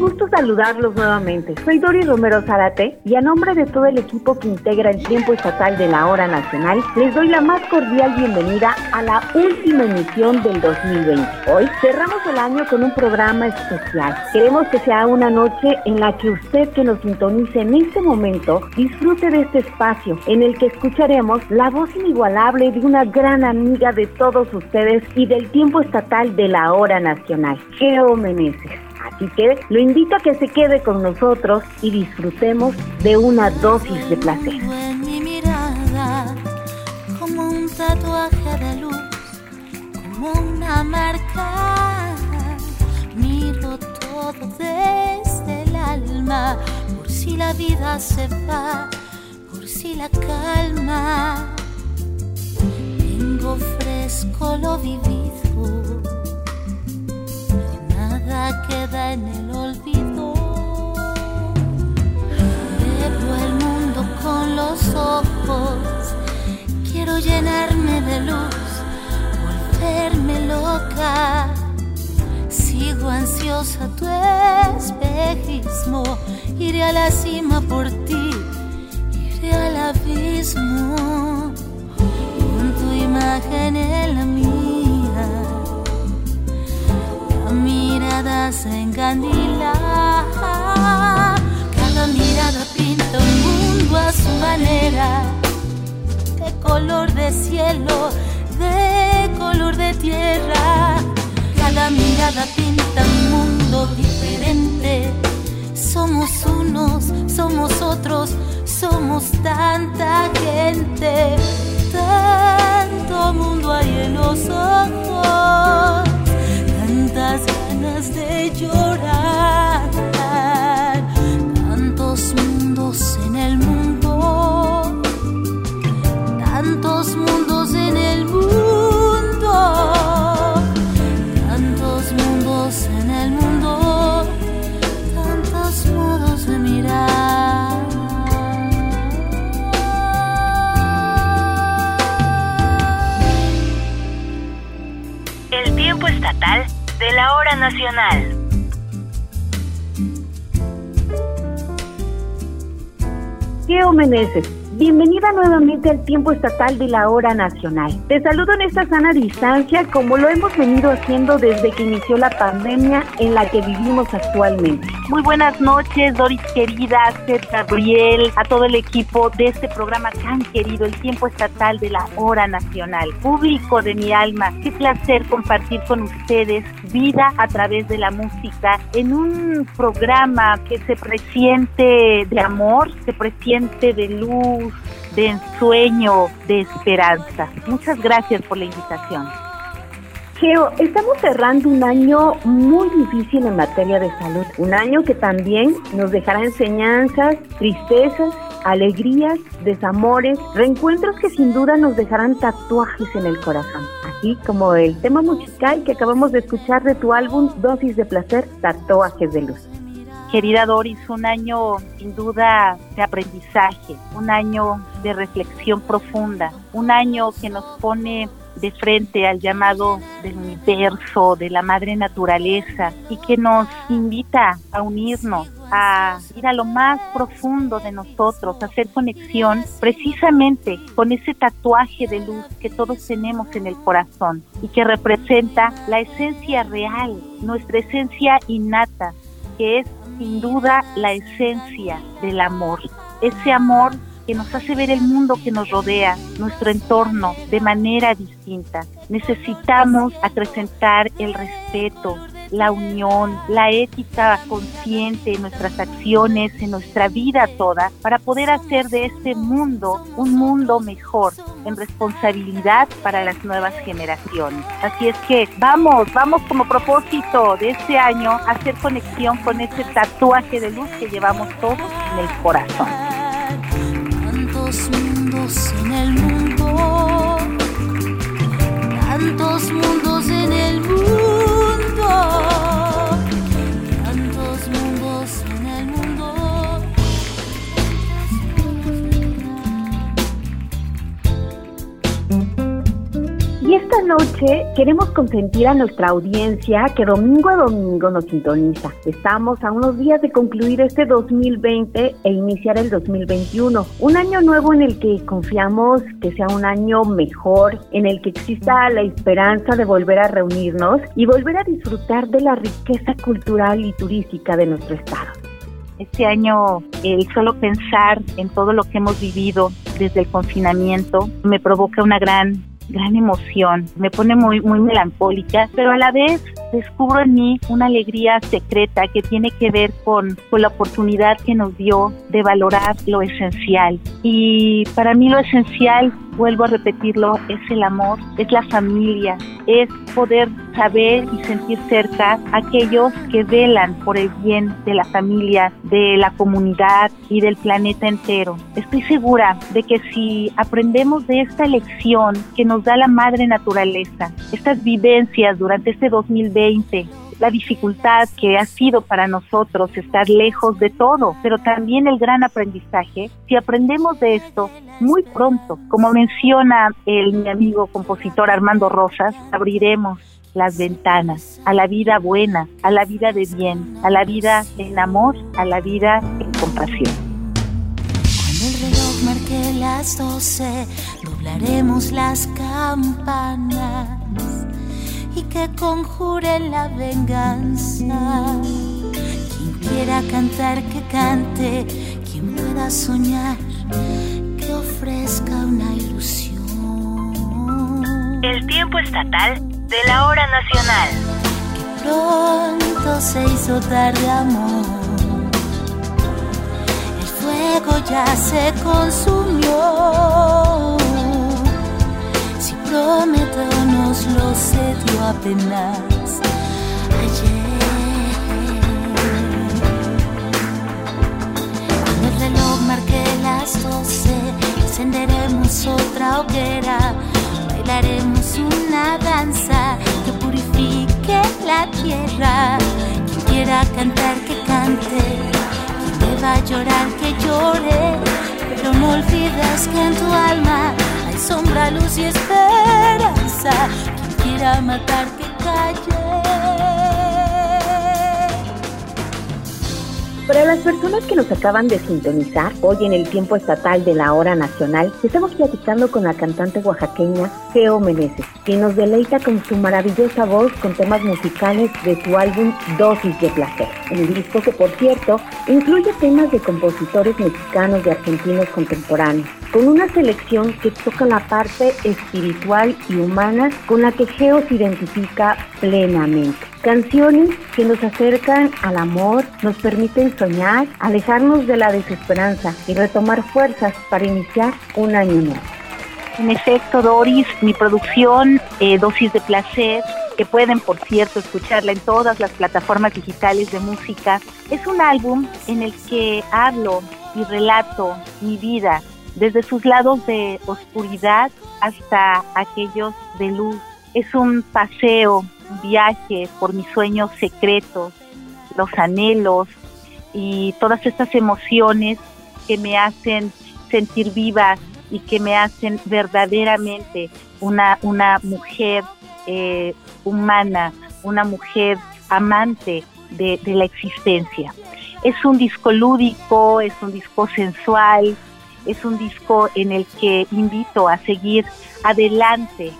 Gusto saludarlos nuevamente. Soy Dori Romero Zarate y a nombre de todo el equipo que integra el tiempo estatal de la hora nacional, les doy la más cordial bienvenida a la última emisión del 2020. Hoy cerramos el año con un programa especial. Queremos que sea una noche en la que usted que nos sintonice en este momento disfrute de este espacio en el que escucharemos la voz inigualable de una gran amiga de todos ustedes y del tiempo estatal de la hora nacional, Geo Meneses. Así que lo invito a que se quede con nosotros y disfrutemos de una dosis de placer. En mi mirada, como un tatuaje de luz, como una marca. Miro todo desde el alma, por si la vida se va, por si la calma. Tengo fresco lo vivido queda en el olvido. Veo el mundo con los ojos, quiero llenarme de luz, volverme loca. Sigo ansiosa tu espejismo, iré a la cima por ti, iré al abismo, con tu imagen en la mía mirada se encandila. Cada mirada pinta un mundo a su manera. De color de cielo, de color de tierra. Cada mirada pinta un mundo diferente. Somos unos, somos otros, somos tanta gente. Tanto mundo hay en los ojos tantas de llorar, tantos mundos en el mundo, tantos mundos en de la hora nacional. Geo Meneses, bienvenida nuevamente al tiempo estatal de la hora nacional. Te saludo en esta sana distancia como lo hemos venido haciendo desde que inició la pandemia en la que vivimos actualmente. Muy buenas noches, Doris querida, Seth Gabriel, a todo el equipo de este programa tan querido, el tiempo estatal de la hora nacional. Público de mi alma, qué placer compartir con ustedes vida a través de la música en un programa que se presiente de amor, se presiente de luz, de ensueño, de esperanza. Muchas gracias por la invitación. Geo, estamos cerrando un año muy difícil en materia de salud, un año que también nos dejará enseñanzas, tristezas, alegrías, desamores, reencuentros que sin duda nos dejarán tatuajes en el corazón, así como el tema musical que acabamos de escuchar de tu álbum Dosis de Placer, Tatuajes de Luz. Querida Doris, un año sin duda de aprendizaje, un año de reflexión profunda, un año que nos pone de frente al llamado del universo, de la madre naturaleza y que nos invita a unirnos, a ir a lo más profundo de nosotros, a hacer conexión precisamente con ese tatuaje de luz que todos tenemos en el corazón y que representa la esencia real, nuestra esencia innata, que es sin duda la esencia del amor. Ese amor que nos hace ver el mundo que nos rodea, nuestro entorno, de manera distinta. Necesitamos acrecentar el respeto, la unión, la ética consciente en nuestras acciones, en nuestra vida toda, para poder hacer de este mundo un mundo mejor, en responsabilidad para las nuevas generaciones. Así es que vamos, vamos como propósito de este año a hacer conexión con ese tatuaje de luz que llevamos todos en el corazón. Tantos mundos en el mundo, tantos mundos en el mundo. Y esta noche queremos consentir a nuestra audiencia que domingo a domingo nos sintoniza. Estamos a unos días de concluir este 2020 e iniciar el 2021. Un año nuevo en el que confiamos que sea un año mejor, en el que exista la esperanza de volver a reunirnos y volver a disfrutar de la riqueza cultural y turística de nuestro estado. Este año el solo pensar en todo lo que hemos vivido desde el confinamiento me provoca una gran gran emoción, me pone muy, muy melancólica, pero a la vez descubro en mí una alegría secreta que tiene que ver con, con la oportunidad que nos dio de valorar lo esencial. Y para mí lo esencial vuelvo a repetirlo, es el amor, es la familia, es poder saber y sentir cerca a aquellos que velan por el bien de la familia, de la comunidad y del planeta entero. Estoy segura de que si aprendemos de esta lección que nos da la madre naturaleza, estas vivencias durante este 2020, la dificultad que ha sido para nosotros estar lejos de todo, pero también el gran aprendizaje. Si aprendemos de esto muy pronto, como menciona el mi amigo compositor Armando Rosas, abriremos las ventanas a la vida buena, a la vida de bien, a la vida en amor, a la vida en compasión. Cuando el reloj marque las doce, doblaremos las campanas y que conjure la venganza. Quien quiera cantar, que cante, quien pueda soñar, que ofrezca una ilusión. El tiempo estatal de la hora nacional. Que pronto se hizo tarde, amor. El fuego ya se consumió prometo nos lo cedió apenas ayer. Cuando el reloj marque las doce, encenderemos otra hoguera, bailaremos una danza que purifique la tierra. Quien quiera cantar, que cante, quien deba llorar, que llore, pero no olvides que en tu alma sombra, luz y esperanza. Quien quiera matar, que calle. Para las personas que nos acaban de sintonizar, hoy en el tiempo estatal de la hora nacional, estamos platicando con la cantante oaxaqueña Geo Meneses, quien nos deleita con su maravillosa voz con temas musicales de su álbum Dosis de Placer. Un disco que, por cierto, incluye temas de compositores mexicanos y argentinos contemporáneos, con una selección que toca la parte espiritual y humana con la que Geo se identifica plenamente. Canciones que nos acercan al amor, nos permiten soñar, alejarnos de la desesperanza y retomar fuerzas para iniciar un año nuevo. En efecto, Doris, mi producción, eh, Dosis de Placer, que pueden, por cierto, escucharla en todas las plataformas digitales de música, es un álbum en el que hablo y relato mi vida, desde sus lados de oscuridad hasta aquellos de luz. Es un paseo viaje por mis sueños secretos, los anhelos y todas estas emociones que me hacen sentir viva y que me hacen verdaderamente una, una mujer eh, humana, una mujer amante de, de la existencia. Es un disco lúdico, es un disco sensual, es un disco en el que invito a seguir adelante,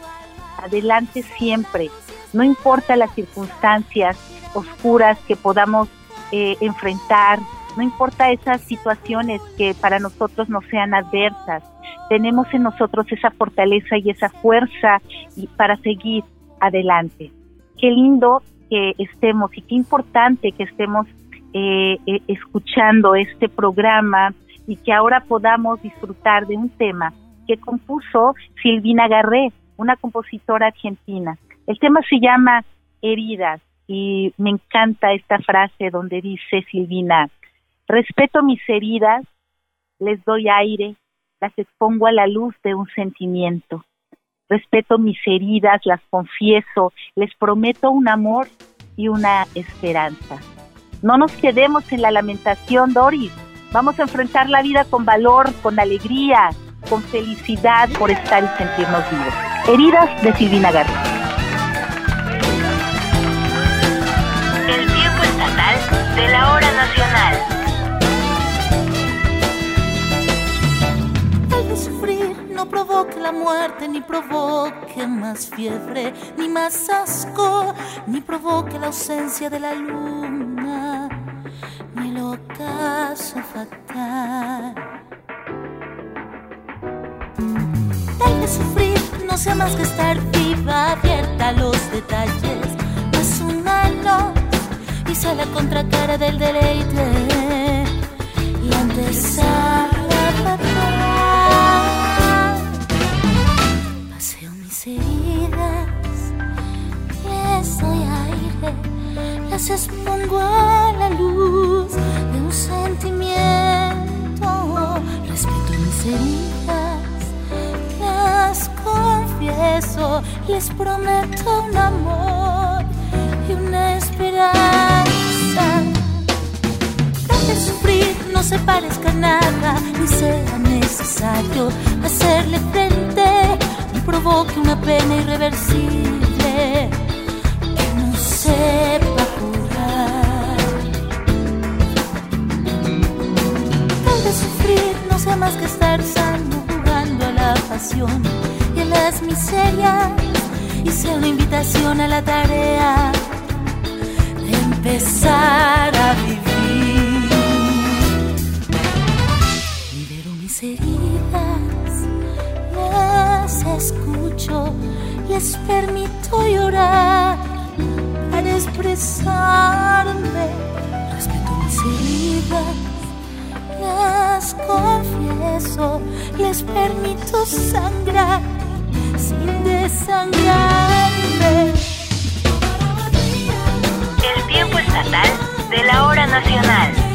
adelante siempre, no importa las circunstancias oscuras que podamos eh, enfrentar, no importa esas situaciones que para nosotros no sean adversas, tenemos en nosotros esa fortaleza y esa fuerza para seguir adelante. Qué lindo que estemos y qué importante que estemos eh, eh, escuchando este programa y que ahora podamos disfrutar de un tema que compuso Silvina Garré, una compositora argentina. El tema se llama Heridas y me encanta esta frase donde dice Silvina, respeto mis heridas, les doy aire, las expongo a la luz de un sentimiento. Respeto mis heridas, las confieso, les prometo un amor y una esperanza. No nos quedemos en la lamentación, Doris. Vamos a enfrentar la vida con valor, con alegría, con felicidad por estar y sentirnos vivos. Heridas de Silvina García. De la hora nacional. El de sufrir no provoque la muerte, ni provoque más fiebre, ni más asco, ni provoque la ausencia de la luna, ni el ocaso fatal. Tal de sufrir no sea más que estar viva, abierta a los detalles sea la contracara del deleite y empezar a matar. Paseo mis heridas, les doy aire, las expongo a la luz de un sentimiento. Respeto mis heridas, las confieso, les prometo un amor y una esperanza. No se parezca nada, ni sea necesario hacerle frente, ni provoque una pena irreversible que no sepa curar. Tal de sufrir no sea más que estar sano, jugando a la pasión y a las miserias, y sea una invitación a la tarea de empezar a les permito llorar para expresarme. Respeto mis heridas, las confieso, les permito sangrar sin desangrarme. El tiempo estatal de la hora nacional.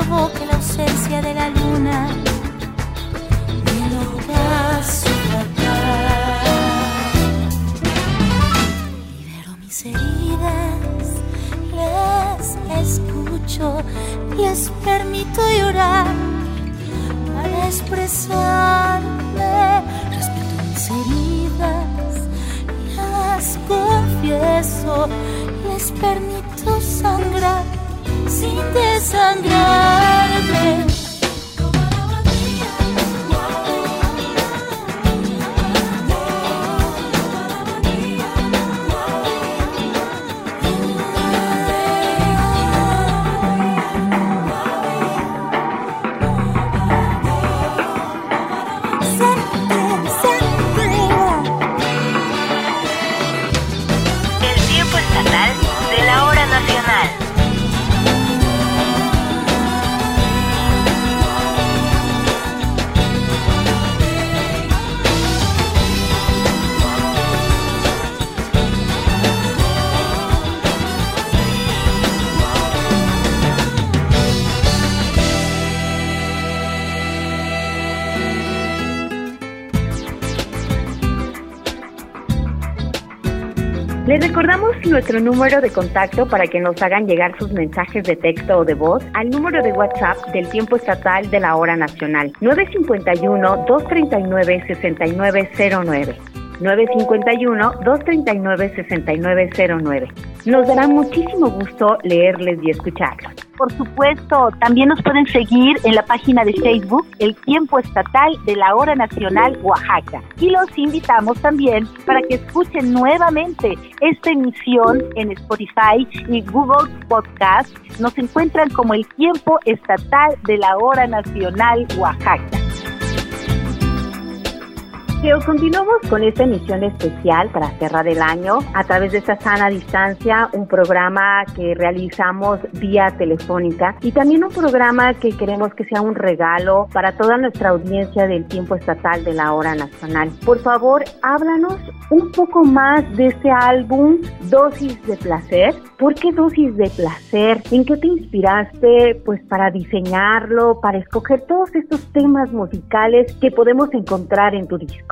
Provoque la ausencia de la luna, el ocaso. Libero mis heridas, les escucho, les permito llorar para expresarme. Respeto mis heridas, las confieso, les permito sangrar sin desangrarme. Nuestro número de contacto para que nos hagan llegar sus mensajes de texto o de voz al número de WhatsApp del tiempo estatal de la hora nacional 951-239-6909. 951-239-6909. Nos dará muchísimo gusto leerles y escucharlos. Por supuesto, también nos pueden seguir en la página de Facebook El Tiempo Estatal de la Hora Nacional Oaxaca. Y los invitamos también para que escuchen nuevamente esta emisión en Spotify y Google Podcast. Nos encuentran como El Tiempo Estatal de la Hora Nacional Oaxaca. Continuamos con esta emisión especial para cerrar el año a través de esta sana distancia, un programa que realizamos vía telefónica y también un programa que queremos que sea un regalo para toda nuestra audiencia del tiempo estatal de la hora nacional. Por favor, háblanos un poco más de este álbum Dosis de Placer. ¿Por qué Dosis de Placer? ¿En qué te inspiraste pues para diseñarlo, para escoger todos estos temas musicales que podemos encontrar en tu disco?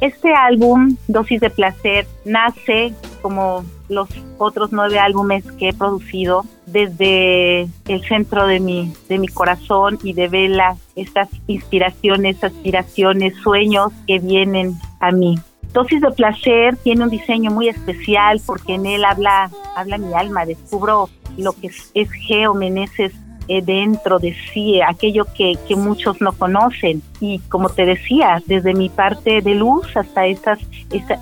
Este álbum, Dosis de Placer, nace como los otros nueve álbumes que he producido desde el centro de mi, de mi corazón y de vela estas inspiraciones, aspiraciones, sueños que vienen a mí. Dosis de Placer tiene un diseño muy especial porque en él habla, habla mi alma, descubro lo que es, es Geo Meneses eh, dentro de sí, aquello que, que, muchos no conocen. Y como te decía, desde mi parte de luz hasta estas,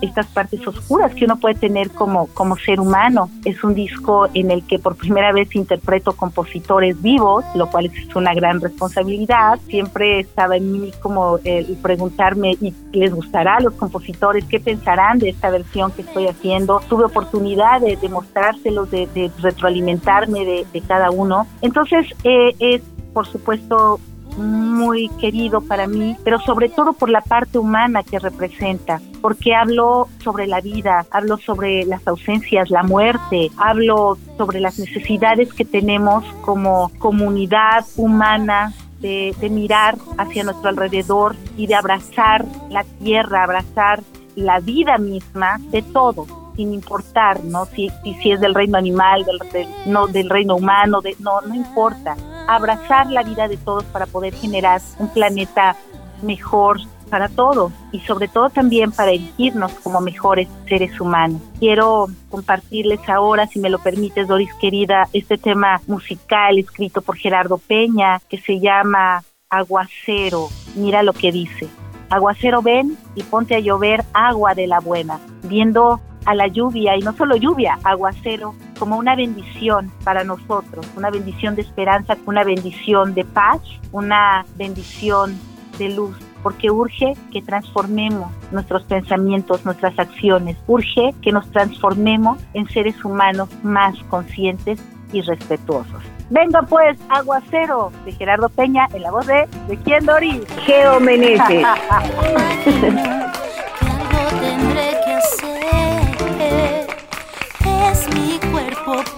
estas partes oscuras que uno puede tener como, como ser humano. Es un disco en el que por primera vez interpreto compositores vivos, lo cual es una gran responsabilidad. Siempre estaba en mí como preguntarme, ¿y les gustará a los compositores? ¿Qué pensarán de esta versión que estoy haciendo? Tuve oportunidad de, demostrárselos, de, de retroalimentarme de, de cada uno. Entonces, eh, es, por supuesto, muy querido para mí, pero sobre todo por la parte humana que representa, porque hablo sobre la vida, hablo sobre las ausencias, la muerte, hablo sobre las necesidades que tenemos como comunidad humana de, mirar hacia nuestro alrededor y de abrazar la tierra, abrazar la vida misma de todo sin importar, ¿no? Si, si, es del reino animal, del, no, del reino humano, de, no, no importa. Abrazar la vida de todos para poder generar un planeta mejor para todos y sobre todo también para erigirnos como mejores seres humanos. Quiero compartirles ahora, si me lo permites, Doris querida, este tema musical escrito por Gerardo Peña que se llama Aguacero. Mira lo que dice. Aguacero ven y ponte a llover agua de la buena, viendo a la lluvia y no solo lluvia, aguacero, como una bendición para nosotros, una bendición de esperanza, una bendición de paz, una bendición de luz, porque urge que transformemos nuestros pensamientos, nuestras acciones, urge que nos transformemos en seres humanos más conscientes y respetuosos. Venga pues, Aguacero, de Gerardo Peña, en la voz de ¿De quién, Doris? Geo Meneses.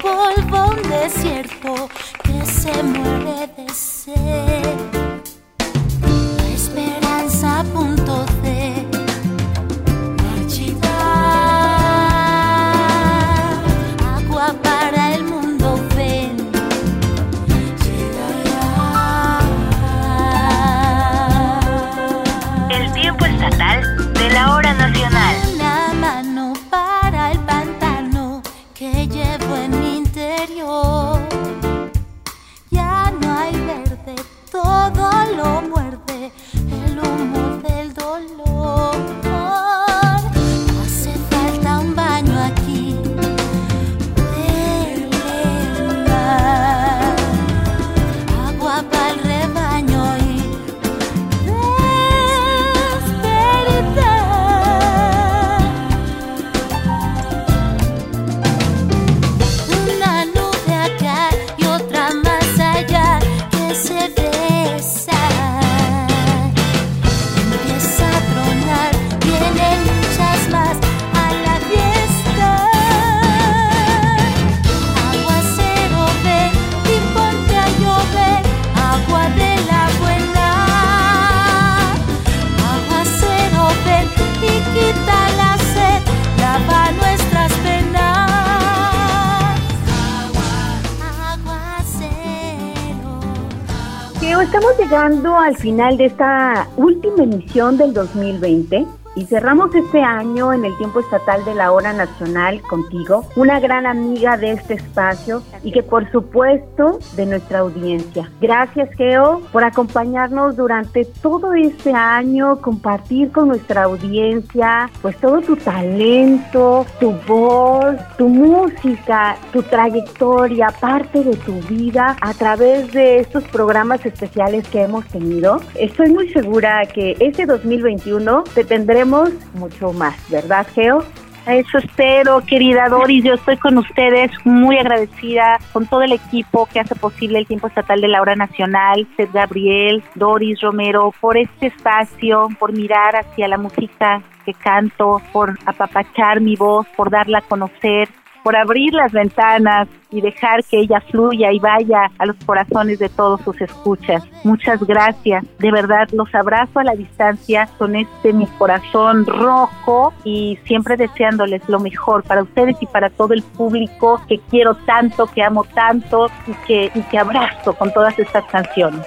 polvo desierto que se muere de sed. Estamos llegando al final de esta última emisión del 2020 y cerramos este año en el tiempo estatal de la hora nacional contigo, una gran amiga de este espacio y que por supuesto de nuestra audiencia. Gracias Geo por acompañarnos durante todo este año, compartir con nuestra audiencia pues todo tu talento, tu voz, tu música, tu trayectoria, parte de tu vida a través de estos programas especiales que hemos tenido. Estoy muy segura que este 2021 te mucho más, ¿verdad, Geo? Eso espero, querida Doris. Yo estoy con ustedes muy agradecida con todo el equipo que hace posible el tiempo estatal de la hora nacional, Seth Gabriel, Doris Romero, por este espacio, por mirar hacia la música que canto, por apapachar mi voz, por darla a conocer, por abrir las ventanas y dejar que ella fluya y vaya a los corazones de todos sus escuchas. Muchas gracias. De verdad, los abrazo a la distancia con este mi corazón rojo y siempre deseándoles lo mejor para ustedes y para todo el público que quiero tanto, que amo tanto y que, y que abrazo con todas estas canciones.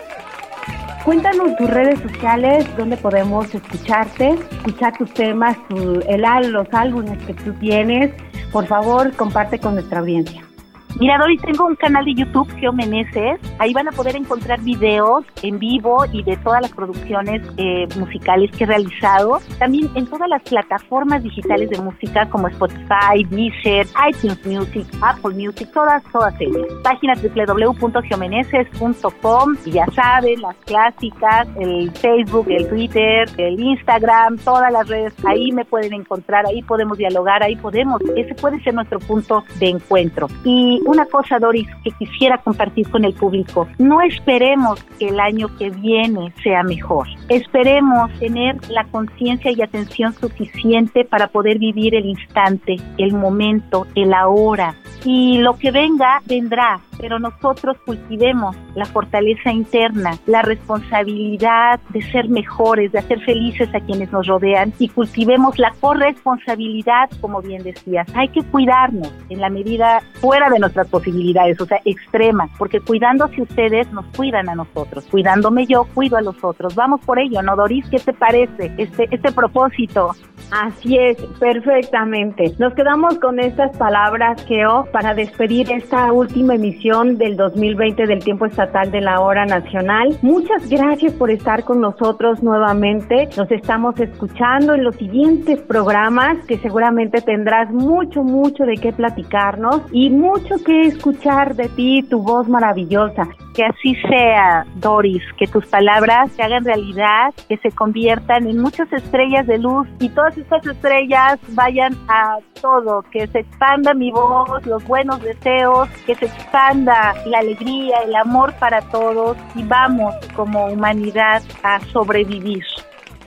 Cuéntanos tus redes sociales, donde podemos escucharte, escuchar tus temas, el, los álbumes que tú tienes. Por favor, comparte con nuestra audiencia. Mira, Doris, tengo un canal de YouTube, Geo Meneses. Ahí van a poder encontrar videos en vivo y de todas las producciones eh, musicales que he realizado. También en todas las plataformas digitales de música como Spotify, Deezer, iTunes Music, Apple Music, todas, todas ellas. Página www.geomeneses.com y ya saben, las clásicas, el Facebook, el Twitter, el Instagram, todas las redes. Ahí me pueden encontrar, ahí podemos dialogar, ahí podemos. Ese puede ser nuestro punto de encuentro. Y una cosa, Doris, que quisiera compartir con el público. No esperemos que el año que viene sea mejor. Esperemos tener la conciencia y atención suficiente para poder vivir el instante, el momento, el ahora. Y lo que venga, vendrá, pero nosotros cultivemos la fortaleza interna, la responsabilidad de ser mejores, de hacer felices a quienes nos rodean y cultivemos la corresponsabilidad, como bien decías. Hay que cuidarnos en la medida fuera de nuestras posibilidades, o sea, extremas, porque cuidándose ustedes nos cuidan a nosotros. Cuidándome yo, cuido a los otros. Vamos por ello, ¿no, Doris? ¿Qué te parece este, este propósito? Así es, perfectamente. Nos quedamos con estas palabras, Geo, para despedir esta última emisión del 2020 del Tiempo Estatal de la Hora Nacional. Muchas gracias por estar con nosotros nuevamente. Nos estamos escuchando en los siguientes programas que seguramente tendrás mucho, mucho de qué platicarnos y mucho que escuchar de ti, tu voz maravillosa. Que así sea, Doris, que tus palabras se hagan realidad, que se conviertan en muchas estrellas de luz y todas estas estrellas vayan a todo, que se expanda mi voz, los buenos deseos, que se expanda la alegría, el amor para todos y vamos como humanidad a sobrevivir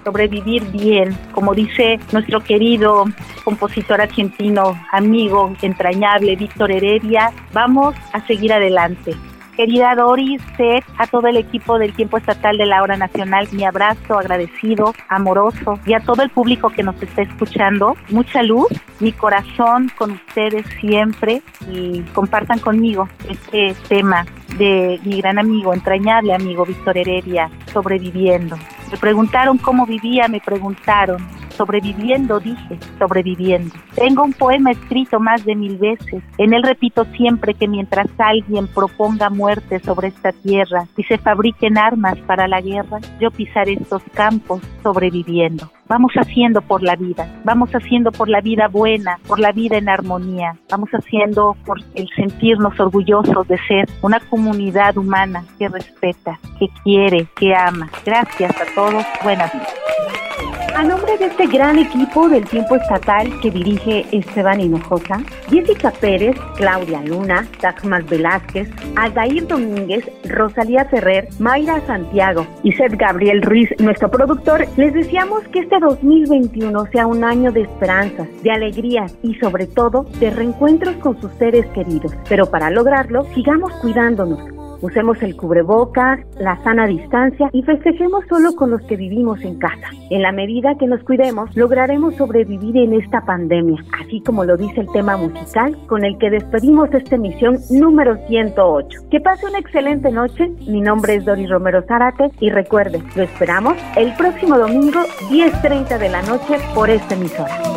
sobrevivir bien, como dice nuestro querido compositor argentino, amigo entrañable Víctor Heredia, vamos a seguir adelante. Querida Doris, Seth, a todo el equipo del Tiempo Estatal de la Hora Nacional, mi abrazo agradecido, amoroso y a todo el público que nos está escuchando, mucha luz, mi corazón con ustedes siempre y compartan conmigo este tema de mi gran amigo, entrañable amigo Víctor Heredia, sobreviviendo. Me preguntaron cómo vivía, me preguntaron Sobreviviendo, dije, sobreviviendo. Tengo un poema escrito más de mil veces. En él repito siempre que mientras alguien proponga muerte sobre esta tierra y se fabriquen armas para la guerra, yo pisaré estos campos sobreviviendo. Vamos haciendo por la vida, vamos haciendo por la vida buena, por la vida en armonía, vamos haciendo por el sentirnos orgullosos de ser una comunidad humana que respeta, que quiere, que ama. Gracias a todos, buenas noches. A nombre de este gran equipo del tiempo estatal que dirige Esteban Hinojosa, Jessica Pérez, Claudia Luna, Dagmar Velázquez, Aldair Domínguez, Rosalía Ferrer, Mayra Santiago y Seth Gabriel Ruiz, nuestro productor, les deseamos que este 2021 sea un año de esperanzas, de alegrías y sobre todo de reencuentros con sus seres queridos. Pero para lograrlo, sigamos cuidándonos Usemos el cubrebocas, la sana distancia y festejemos solo con los que vivimos en casa. En la medida que nos cuidemos, lograremos sobrevivir en esta pandemia, así como lo dice el tema musical con el que despedimos esta emisión número 108. Que pase una excelente noche. Mi nombre es Doris Romero Zárate y recuerde, lo esperamos el próximo domingo 10.30 de la noche por esta emisora.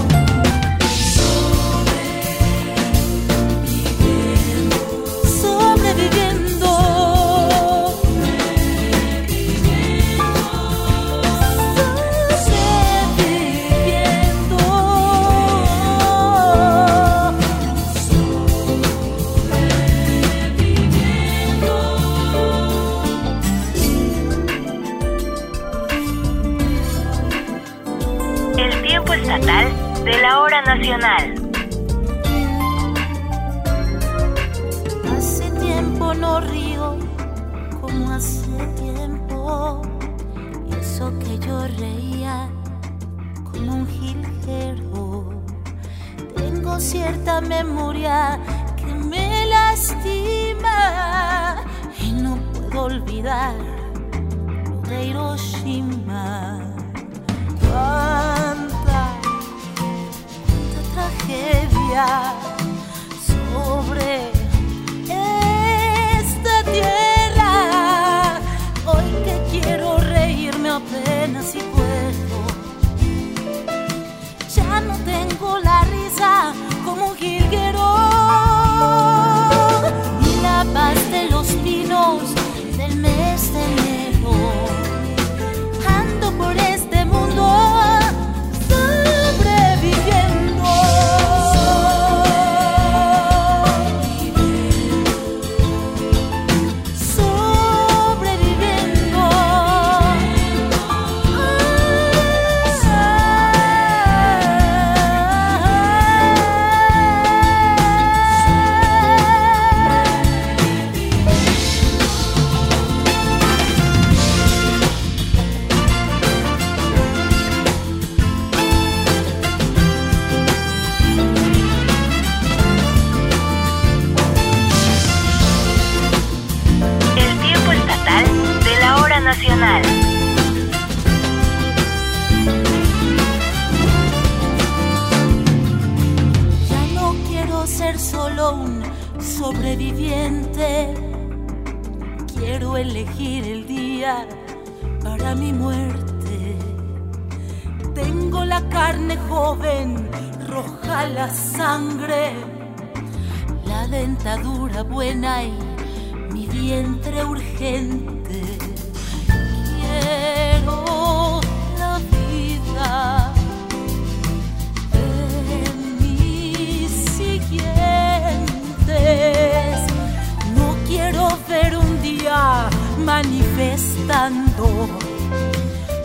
De la hora nacional. Hace tiempo no río como hace tiempo. Y eso que yo reía como un jilguero. Tengo cierta memoria que me lastima y no puedo olvidar de Hiroshima. Sobre esta tierra. Hoy que quiero reírme apenas y puedo. Ya no tengo la risa como un jilguero. sangre, la dentadura buena y mi vientre urgente. Quiero la vida de mis siguientes. No quiero ver un día manifestando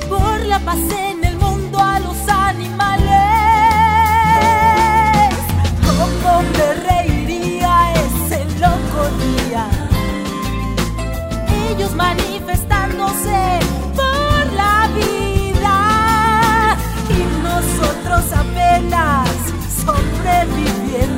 por la paz en el mundo a los animales donde reiría ese loco día. Ellos manifestándose por la vida y nosotros apenas sobreviviendo.